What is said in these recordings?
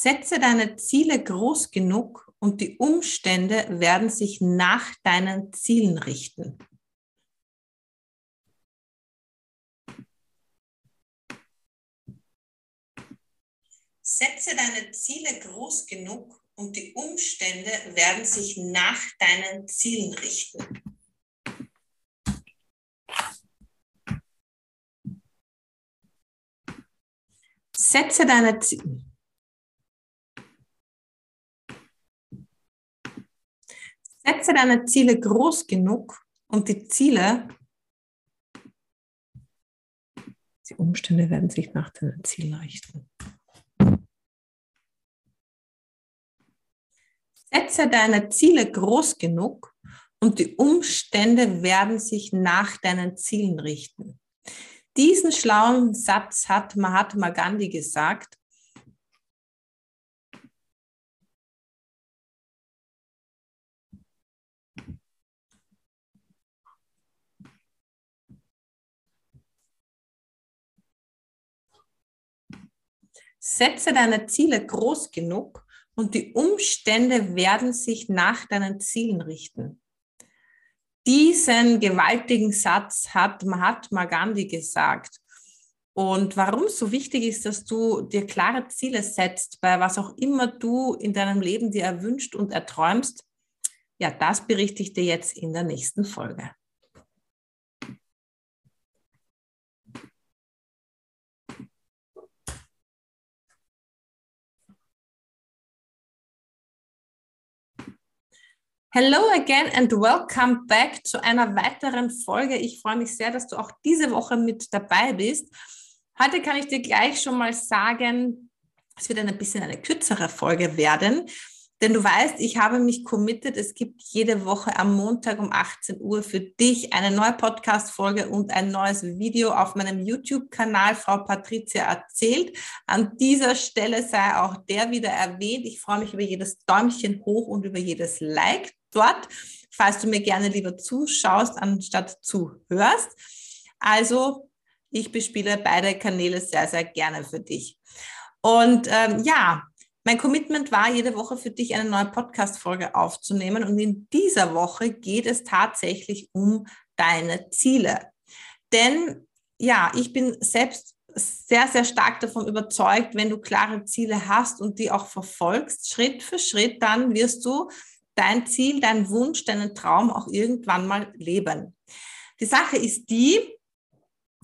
Setze deine Ziele groß genug und die Umstände werden sich nach deinen Zielen richten. Setze deine Ziele groß genug und die Umstände werden sich nach deinen Zielen richten. Setze deine Ziele. Setze deine Ziele groß genug und die Ziele, die Umstände werden sich nach deinen Zielen richten. Setze deine Ziele groß genug und die Umstände werden sich nach deinen Zielen richten. Diesen schlauen Satz hat Mahatma Gandhi gesagt. Setze deine Ziele groß genug und die Umstände werden sich nach deinen Zielen richten. Diesen gewaltigen Satz hat Mahatma Gandhi gesagt. Und warum es so wichtig ist, dass du dir klare Ziele setzt, bei was auch immer du in deinem Leben dir erwünscht und erträumst, ja, das berichte ich dir jetzt in der nächsten Folge. Hello again and welcome back zu einer weiteren Folge. Ich freue mich sehr, dass du auch diese Woche mit dabei bist. Heute kann ich dir gleich schon mal sagen, es wird ein bisschen eine kürzere Folge werden, denn du weißt, ich habe mich committed. Es gibt jede Woche am Montag um 18 Uhr für dich eine neue Podcast-Folge und ein neues Video auf meinem YouTube-Kanal. Frau Patricia erzählt. An dieser Stelle sei auch der wieder erwähnt. Ich freue mich über jedes Däumchen hoch und über jedes Like dort, falls du mir gerne lieber zuschaust, anstatt zuhörst. Also, ich bespiele beide Kanäle sehr, sehr gerne für dich. Und ähm, ja, mein Commitment war, jede Woche für dich eine neue Podcast-Folge aufzunehmen. Und in dieser Woche geht es tatsächlich um deine Ziele. Denn ja, ich bin selbst sehr, sehr stark davon überzeugt, wenn du klare Ziele hast und die auch verfolgst, Schritt für Schritt, dann wirst du dein Ziel, dein Wunsch, deinen Traum auch irgendwann mal leben. Die Sache ist die,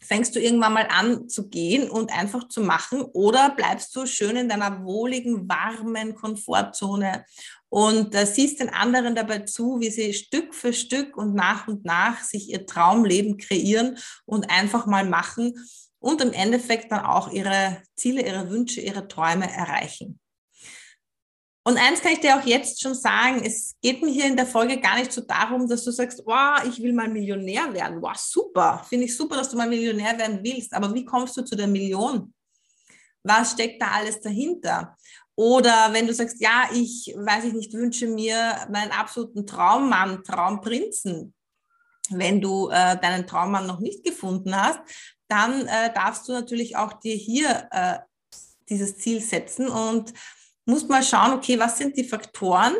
fängst du irgendwann mal an zu gehen und einfach zu machen oder bleibst du schön in deiner wohligen, warmen Komfortzone und äh, siehst den anderen dabei zu, wie sie Stück für Stück und nach und nach sich ihr Traumleben kreieren und einfach mal machen und im Endeffekt dann auch ihre Ziele, ihre Wünsche, ihre Träume erreichen. Und eins kann ich dir auch jetzt schon sagen, es geht mir hier in der Folge gar nicht so darum, dass du sagst, wow, ich will mal Millionär werden. Wow, super. Finde ich super, dass du mal Millionär werden willst. Aber wie kommst du zu der Million? Was steckt da alles dahinter? Oder wenn du sagst, ja, ich weiß ich nicht, wünsche mir meinen absoluten Traummann, Traumprinzen. Wenn du äh, deinen Traummann noch nicht gefunden hast, dann äh, darfst du natürlich auch dir hier äh, dieses Ziel setzen und muss mal schauen, okay, was sind die Faktoren?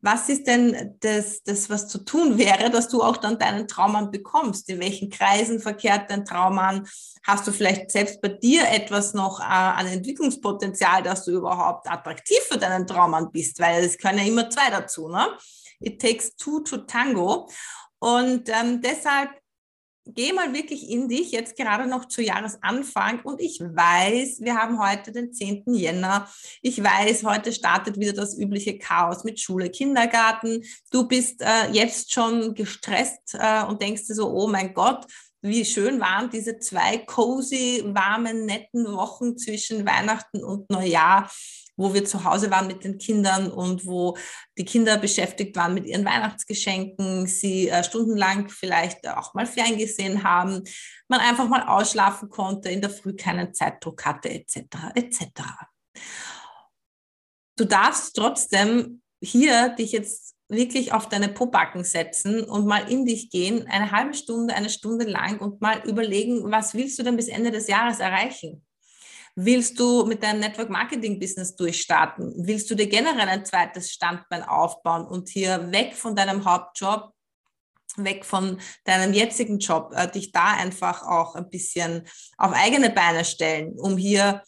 Was ist denn das, das, was zu tun wäre, dass du auch dann deinen Traummann bekommst? In welchen Kreisen verkehrt dein Traummann? Hast du vielleicht selbst bei dir etwas noch äh, an Entwicklungspotenzial, dass du überhaupt attraktiv für deinen Traummann bist? Weil es können ja immer zwei dazu, ne? It takes two to tango. Und ähm, deshalb geh mal wirklich in dich, jetzt gerade noch zu Jahresanfang. Und ich weiß, wir haben heute den 10. Jänner. Ich weiß, heute startet wieder das übliche Chaos mit Schule, Kindergarten. Du bist äh, jetzt schon gestresst äh, und denkst dir so, oh mein Gott, wie schön waren diese zwei cozy, warmen, netten Wochen zwischen Weihnachten und Neujahr wo wir zu Hause waren mit den Kindern und wo die Kinder beschäftigt waren mit ihren Weihnachtsgeschenken, sie äh, stundenlang vielleicht auch mal ferngesehen haben, man einfach mal ausschlafen konnte, in der Früh keinen Zeitdruck hatte, etc. etc. Du darfst trotzdem hier dich jetzt wirklich auf deine Pobacken setzen und mal in dich gehen, eine halbe Stunde, eine Stunde lang und mal überlegen, was willst du denn bis Ende des Jahres erreichen? Willst du mit deinem Network Marketing Business durchstarten? Willst du dir generell ein zweites Standbein aufbauen und hier weg von deinem Hauptjob, weg von deinem jetzigen Job, äh, dich da einfach auch ein bisschen auf eigene Beine stellen, um hier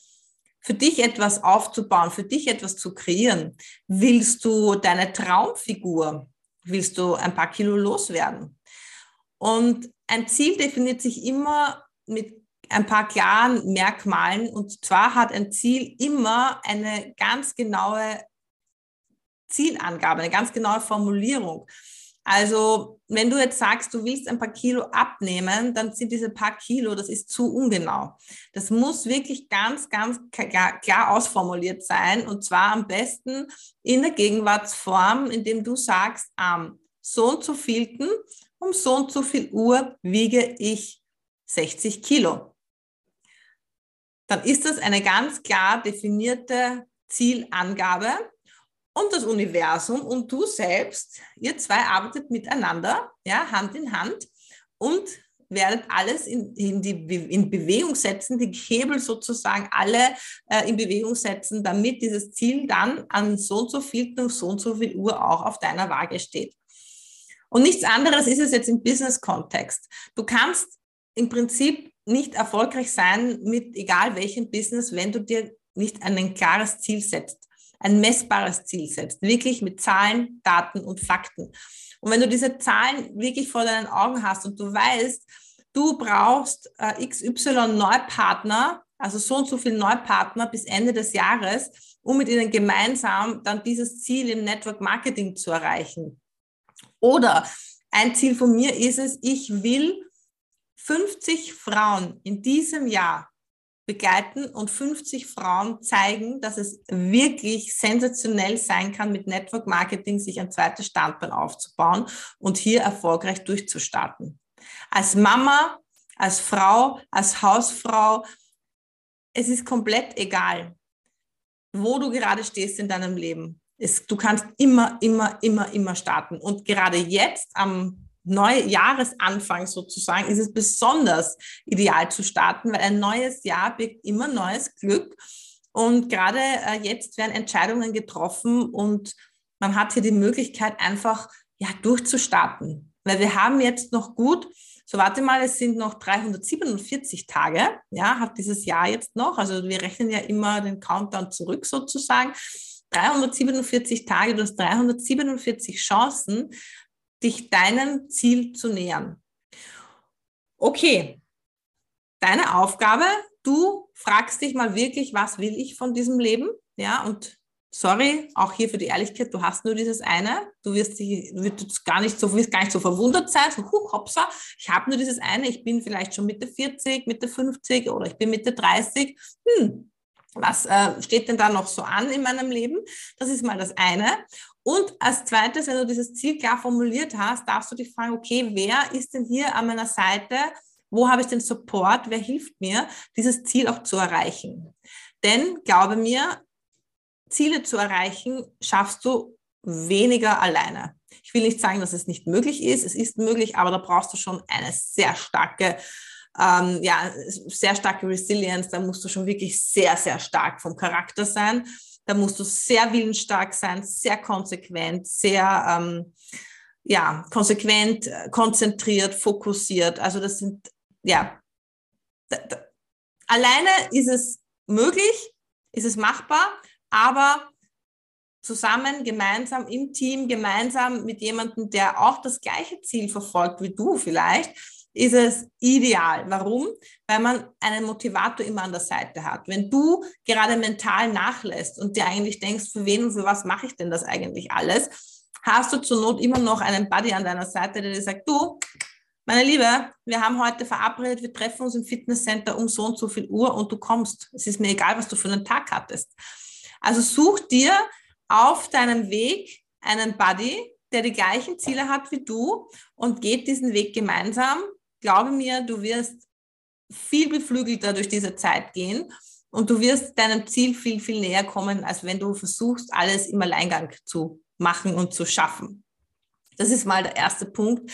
für dich etwas aufzubauen, für dich etwas zu kreieren? Willst du deine Traumfigur, willst du ein paar Kilo loswerden? Und ein Ziel definiert sich immer mit ein paar klaren Merkmalen. Und zwar hat ein Ziel immer eine ganz genaue Zielangabe, eine ganz genaue Formulierung. Also, wenn du jetzt sagst, du willst ein paar Kilo abnehmen, dann sind diese paar Kilo, das ist zu ungenau. Das muss wirklich ganz, ganz klar, klar ausformuliert sein und zwar am besten in der Gegenwartsform, indem du sagst, am so und so vielten um so und so viel Uhr wiege ich 60 Kilo. Dann ist das eine ganz klar definierte Zielangabe und das Universum und du selbst, ihr zwei arbeitet miteinander, ja, Hand in Hand und werdet alles in, in, die, in Bewegung setzen, die Hebel sozusagen alle äh, in Bewegung setzen, damit dieses Ziel dann an so und so viel und so und so viel Uhr auch auf deiner Waage steht. Und nichts anderes ist es jetzt im Business-Kontext. Du kannst im Prinzip nicht erfolgreich sein mit egal welchem Business, wenn du dir nicht ein klares Ziel setzt, ein messbares Ziel setzt, wirklich mit Zahlen, Daten und Fakten. Und wenn du diese Zahlen wirklich vor deinen Augen hast und du weißt, du brauchst äh, XY Neupartner, also so und so viele Neupartner bis Ende des Jahres, um mit ihnen gemeinsam dann dieses Ziel im Network Marketing zu erreichen. Oder ein Ziel von mir ist es, ich will 50 Frauen in diesem Jahr begleiten und 50 Frauen zeigen, dass es wirklich sensationell sein kann, mit Network Marketing sich ein zweites Standbein aufzubauen und hier erfolgreich durchzustarten. Als Mama, als Frau, als Hausfrau, es ist komplett egal, wo du gerade stehst in deinem Leben. Es, du kannst immer, immer, immer, immer starten. Und gerade jetzt am Neujahresanfang sozusagen ist es besonders ideal zu starten, weil ein neues Jahr birgt immer neues Glück. Und gerade äh, jetzt werden Entscheidungen getroffen und man hat hier die Möglichkeit, einfach ja, durchzustarten. Weil wir haben jetzt noch gut, so warte mal, es sind noch 347 Tage, ja, hat dieses Jahr jetzt noch. Also wir rechnen ja immer den Countdown zurück sozusagen. 347 Tage, du hast 347 Chancen, dich deinem Ziel zu nähern. Okay, deine Aufgabe, du fragst dich mal wirklich, was will ich von diesem Leben? Ja, und sorry, auch hier für die Ehrlichkeit, du hast nur dieses eine. Du wirst, dich, wirst gar nicht so, wirst gar nicht so verwundert sein, so, huch, hopsa, ich habe nur dieses eine, ich bin vielleicht schon Mitte 40, Mitte 50 oder ich bin Mitte 30. Hm, was äh, steht denn da noch so an in meinem Leben? Das ist mal das eine. Und als zweites, wenn du dieses Ziel klar formuliert hast, darfst du dich fragen, okay, wer ist denn hier an meiner Seite? Wo habe ich den Support? Wer hilft mir, dieses Ziel auch zu erreichen? Denn glaube mir, Ziele zu erreichen, schaffst du weniger alleine. Ich will nicht sagen, dass es nicht möglich ist. Es ist möglich, aber da brauchst du schon eine sehr starke ähm, ja, sehr starke Resilience, da musst du schon wirklich sehr, sehr stark vom Charakter sein. Da musst du sehr willensstark sein, sehr konsequent, sehr ähm, ja, konsequent, konzentriert, fokussiert. Also das sind, ja, da, da, alleine ist es möglich, ist es machbar, aber zusammen, gemeinsam im Team, gemeinsam mit jemandem, der auch das gleiche Ziel verfolgt wie du vielleicht, ist es ideal. Warum? Weil man einen Motivator immer an der Seite hat. Wenn du gerade mental nachlässt und dir eigentlich denkst, für wen und für was mache ich denn das eigentlich alles, hast du zur Not immer noch einen Buddy an deiner Seite, der dir sagt, du, meine Liebe, wir haben heute verabredet, wir treffen uns im Fitnesscenter um so und so viel Uhr und du kommst. Es ist mir egal, was du für einen Tag hattest. Also such dir auf deinem Weg einen Buddy, der die gleichen Ziele hat wie du und geht diesen Weg gemeinsam glaube mir, du wirst viel beflügelter durch diese Zeit gehen und du wirst deinem Ziel viel, viel näher kommen, als wenn du versuchst, alles im Alleingang zu machen und zu schaffen. Das ist mal der erste Punkt.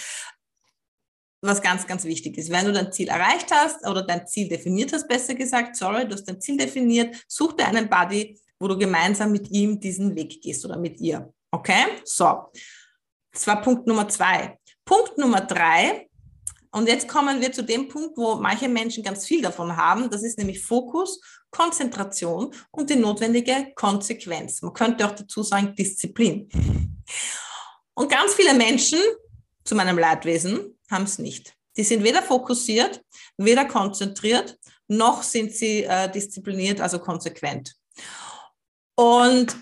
was ganz, ganz wichtig ist. Wenn du dein Ziel erreicht hast oder dein Ziel definiert hast, besser gesagt, sorry, du hast dein Ziel definiert, such dir einen Buddy, wo du gemeinsam mit ihm diesen Weg gehst oder mit ihr. Okay? So. Das war Punkt Nummer zwei. Punkt Nummer drei. Und jetzt kommen wir zu dem Punkt, wo manche Menschen ganz viel davon haben. Das ist nämlich Fokus, Konzentration und die notwendige Konsequenz. Man könnte auch dazu sagen Disziplin. Und ganz viele Menschen, zu meinem Leidwesen, haben es nicht. Die sind weder fokussiert, weder konzentriert, noch sind sie äh, diszipliniert, also konsequent. Und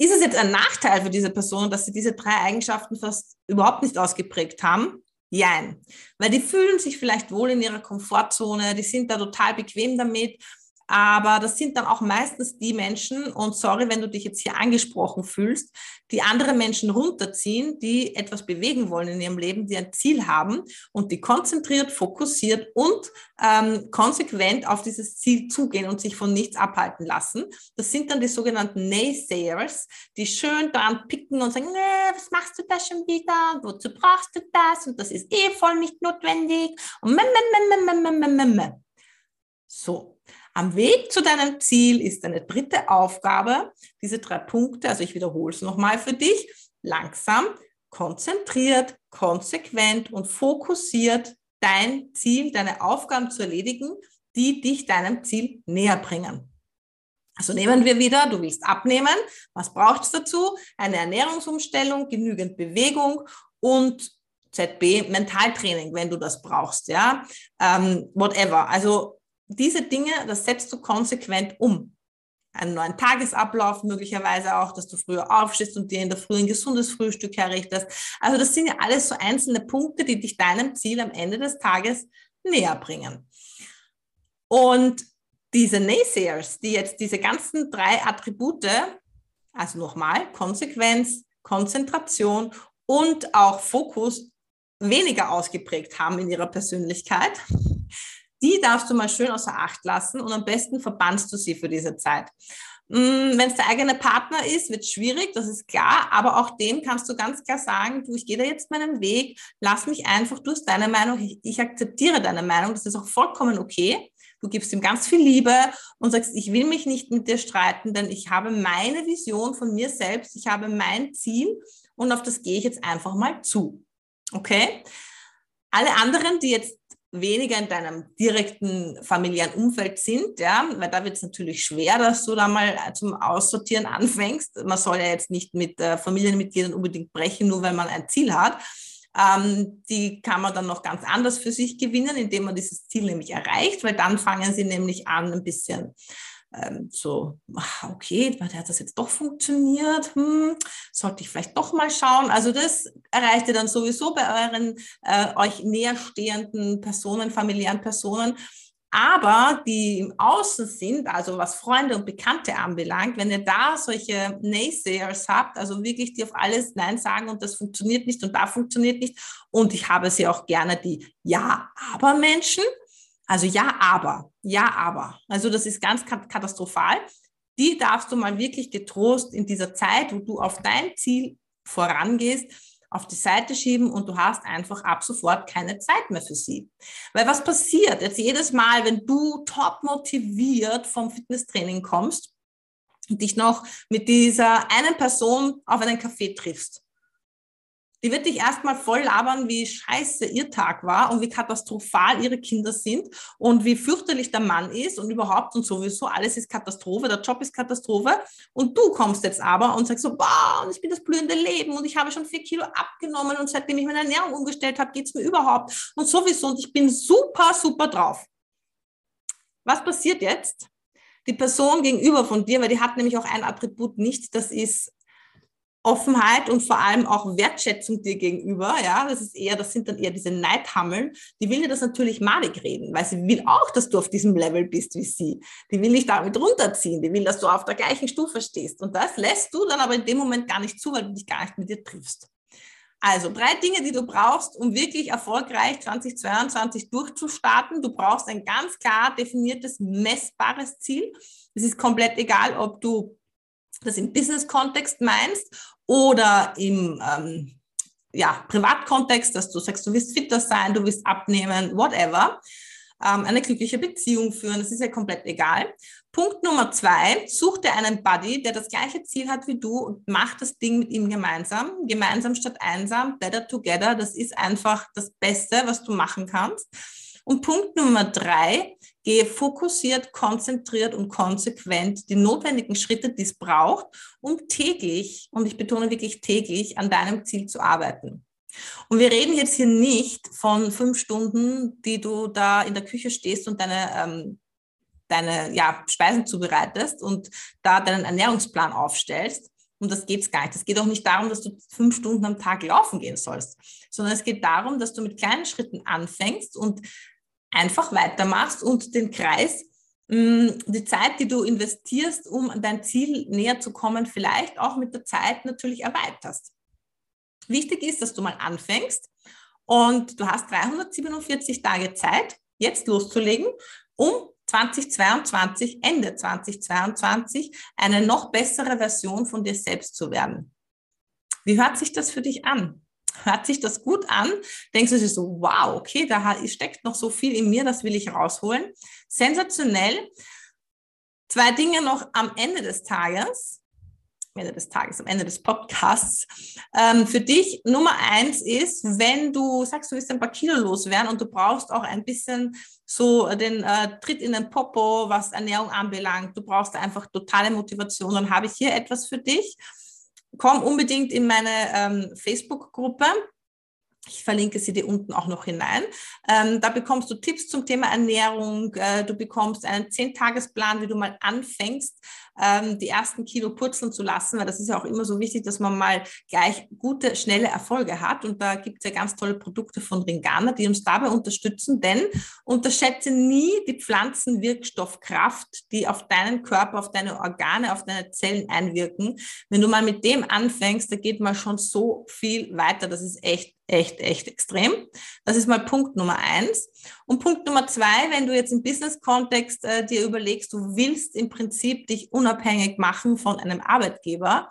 ist es jetzt ein Nachteil für diese Person, dass sie diese drei Eigenschaften fast überhaupt nicht ausgeprägt haben? Jein. Weil die fühlen sich vielleicht wohl in ihrer Komfortzone, die sind da total bequem damit aber das sind dann auch meistens die Menschen, und sorry, wenn du dich jetzt hier angesprochen fühlst, die andere Menschen runterziehen, die etwas bewegen wollen in ihrem Leben, die ein Ziel haben und die konzentriert, fokussiert und ähm, konsequent auf dieses Ziel zugehen und sich von nichts abhalten lassen. Das sind dann die sogenannten Naysayers, die schön dran picken und sagen, was machst du da schon wieder? Wozu brauchst du das? Und das ist eh voll nicht notwendig. Und. So, am Weg zu deinem Ziel ist deine dritte Aufgabe, diese drei Punkte, also ich wiederhole es nochmal für dich, langsam, konzentriert, konsequent und fokussiert dein Ziel, deine Aufgaben zu erledigen, die dich deinem Ziel näher bringen. Also nehmen wir wieder, du willst abnehmen. Was braucht es dazu? Eine Ernährungsumstellung, genügend Bewegung und ZB Mentaltraining, wenn du das brauchst, ja, ähm, whatever. Also diese Dinge, das setzt du konsequent um. Einen neuen Tagesablauf möglicherweise auch, dass du früher aufstehst und dir in der Früh ein gesundes Frühstück herrichtest. Also das sind ja alles so einzelne Punkte, die dich deinem Ziel am Ende des Tages näher bringen. Und diese Naysayers, die jetzt diese ganzen drei Attribute, also nochmal Konsequenz, Konzentration und auch Fokus weniger ausgeprägt haben in ihrer Persönlichkeit, die darfst du mal schön außer Acht lassen und am besten verbannst du sie für diese Zeit. Mm, Wenn es der eigene Partner ist, wird es schwierig, das ist klar, aber auch dem kannst du ganz klar sagen, du, ich gehe da jetzt meinen Weg, lass mich einfach, du hast deine Meinung, ich, ich akzeptiere deine Meinung, das ist auch vollkommen okay. Du gibst ihm ganz viel Liebe und sagst, ich will mich nicht mit dir streiten, denn ich habe meine Vision von mir selbst, ich habe mein Ziel und auf das gehe ich jetzt einfach mal zu. Okay? Alle anderen, die jetzt weniger in deinem direkten familiären Umfeld sind, ja, weil da wird es natürlich schwer, dass du da mal zum Aussortieren anfängst. Man soll ja jetzt nicht mit äh, Familienmitgliedern unbedingt brechen, nur weil man ein Ziel hat. Ähm, die kann man dann noch ganz anders für sich gewinnen, indem man dieses Ziel nämlich erreicht, weil dann fangen sie nämlich an, ein bisschen ähm, so, okay, der hat das jetzt doch funktioniert, hm, sollte ich vielleicht doch mal schauen. Also das erreicht ihr dann sowieso bei euren äh, euch näherstehenden Personen, familiären Personen. Aber die im Außen sind, also was Freunde und Bekannte anbelangt, wenn ihr da solche Naysayers habt, also wirklich die auf alles Nein sagen und das funktioniert nicht und da funktioniert nicht. Und ich habe sie auch gerne die Ja-Aber-Menschen, also ja, aber, ja, aber. Also das ist ganz katastrophal. Die darfst du mal wirklich getrost in dieser Zeit, wo du auf dein Ziel vorangehst, auf die Seite schieben und du hast einfach ab sofort keine Zeit mehr für sie. Weil was passiert jetzt jedes Mal, wenn du top motiviert vom Fitnesstraining kommst und dich noch mit dieser einen Person auf einen Kaffee triffst? Die wird dich erstmal voll labern, wie scheiße ihr Tag war und wie katastrophal ihre Kinder sind und wie fürchterlich der Mann ist und überhaupt und sowieso alles ist Katastrophe, der Job ist Katastrophe. Und du kommst jetzt aber und sagst so, boah, und ich bin das blühende Leben und ich habe schon vier Kilo abgenommen und seitdem ich meine Ernährung umgestellt habe, geht es mir überhaupt und sowieso und ich bin super, super drauf. Was passiert jetzt? Die Person gegenüber von dir, weil die hat nämlich auch ein Attribut nicht, das ist Offenheit und vor allem auch Wertschätzung dir gegenüber, ja, das ist eher, das sind dann eher diese Neidhammeln, die will dir das natürlich madig reden, weil sie will auch, dass du auf diesem Level bist wie sie. Die will dich damit runterziehen, die will, dass du auf der gleichen Stufe stehst. Und das lässt du dann aber in dem Moment gar nicht zu, weil du dich gar nicht mit dir triffst. Also drei Dinge, die du brauchst, um wirklich erfolgreich 2022 durchzustarten. Du brauchst ein ganz klar definiertes, messbares Ziel. Es ist komplett egal, ob du das im Business-Kontext meinst oder im, ähm, ja, Privatkontext, dass du sagst, du willst fitter sein, du willst abnehmen, whatever, ähm, eine glückliche Beziehung führen, das ist ja komplett egal. Punkt Nummer zwei, such dir einen Buddy, der das gleiche Ziel hat wie du und mach das Ding mit ihm gemeinsam. Gemeinsam statt einsam, better together, das ist einfach das Beste, was du machen kannst. Und Punkt Nummer drei, gehe fokussiert, konzentriert und konsequent die notwendigen Schritte, die es braucht, um täglich, und ich betone wirklich täglich, an deinem Ziel zu arbeiten. Und wir reden jetzt hier nicht von fünf Stunden, die du da in der Küche stehst und deine, ähm, deine ja, Speisen zubereitest und da deinen Ernährungsplan aufstellst. Um das geht es gar nicht. Es geht auch nicht darum, dass du fünf Stunden am Tag laufen gehen sollst, sondern es geht darum, dass du mit kleinen Schritten anfängst und einfach weitermachst und den Kreis, mm, die Zeit, die du investierst, um dein Ziel näher zu kommen, vielleicht auch mit der Zeit natürlich erweiterst. Wichtig ist, dass du mal anfängst und du hast 347 Tage Zeit, jetzt loszulegen, um 2022, Ende 2022, eine noch bessere Version von dir selbst zu werden. Wie hört sich das für dich an? Hört sich das gut an, denkst du dir so, wow, okay, da steckt noch so viel in mir, das will ich rausholen. Sensationell. Zwei Dinge noch am Ende des Tages, am Ende des Tages, am Ende des Podcasts. Ähm, für dich Nummer eins ist, wenn du sagst, du willst ein paar Kilo loswerden und du brauchst auch ein bisschen so den äh, Tritt in den Popo, was Ernährung anbelangt, du brauchst einfach totale Motivation, dann habe ich hier etwas für dich komm unbedingt in meine ähm, Facebook-Gruppe. Ich verlinke sie dir unten auch noch hinein. Ähm, da bekommst du Tipps zum Thema Ernährung. Äh, du bekommst einen Zehn-Tagesplan, wie du mal anfängst, ähm, die ersten Kilo purzeln zu lassen, weil das ist ja auch immer so wichtig, dass man mal gleich gute, schnelle Erfolge hat. Und da gibt es ja ganz tolle Produkte von Ringana, die uns dabei unterstützen, denn unterschätze nie die Pflanzenwirkstoffkraft, die auf deinen Körper, auf deine Organe, auf deine Zellen einwirken. Wenn du mal mit dem anfängst, da geht man schon so viel weiter. Das ist echt echt, echt extrem. Das ist mal Punkt Nummer eins. Und Punkt Nummer zwei, wenn du jetzt im Business-Kontext äh, dir überlegst, du willst im Prinzip dich unabhängig machen von einem Arbeitgeber.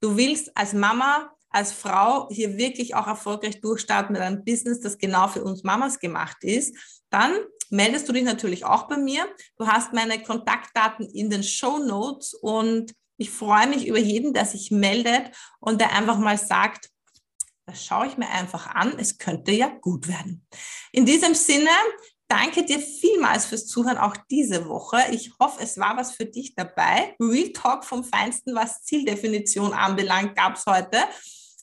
Du willst als Mama, als Frau hier wirklich auch erfolgreich durchstarten mit einem Business, das genau für uns Mamas gemacht ist. Dann meldest du dich natürlich auch bei mir. Du hast meine Kontaktdaten in den Show Notes und ich freue mich über jeden, der sich meldet und der einfach mal sagt, das schaue ich mir einfach an. Es könnte ja gut werden. In diesem Sinne, danke dir vielmals fürs Zuhören auch diese Woche. Ich hoffe, es war was für dich dabei. Real Talk vom Feinsten, was Zieldefinition anbelangt, gab es heute.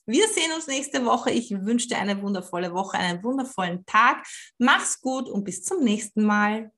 Wir sehen uns nächste Woche. Ich wünsche dir eine wundervolle Woche, einen wundervollen Tag. Mach's gut und bis zum nächsten Mal.